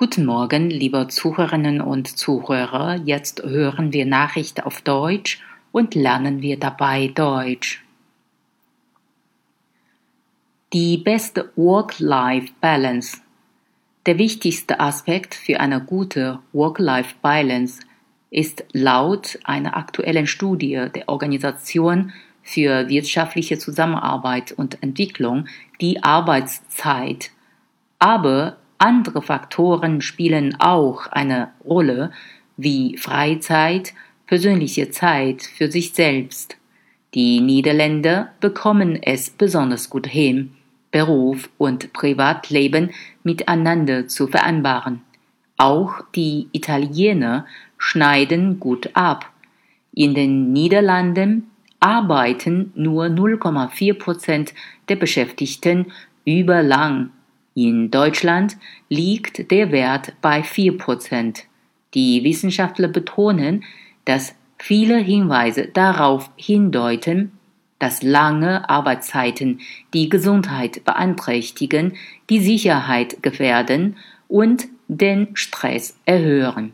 Guten Morgen, liebe Zuhörerinnen und Zuhörer. Jetzt hören wir Nachrichten auf Deutsch und lernen wir dabei Deutsch. Die beste Work-Life-Balance. Der wichtigste Aspekt für eine gute Work-Life-Balance ist laut einer aktuellen Studie der Organisation für wirtschaftliche Zusammenarbeit und Entwicklung die Arbeitszeit. Aber andere Faktoren spielen auch eine Rolle, wie Freizeit, persönliche Zeit für sich selbst. Die Niederländer bekommen es besonders gut hin, Beruf und Privatleben miteinander zu vereinbaren. Auch die Italiener schneiden gut ab. In den Niederlanden arbeiten nur 0,4 Prozent der Beschäftigten überlang in Deutschland liegt der Wert bei 4%. Die Wissenschaftler betonen, dass viele Hinweise darauf hindeuten, dass lange Arbeitszeiten die Gesundheit beeinträchtigen, die Sicherheit gefährden und den Stress erhöhen.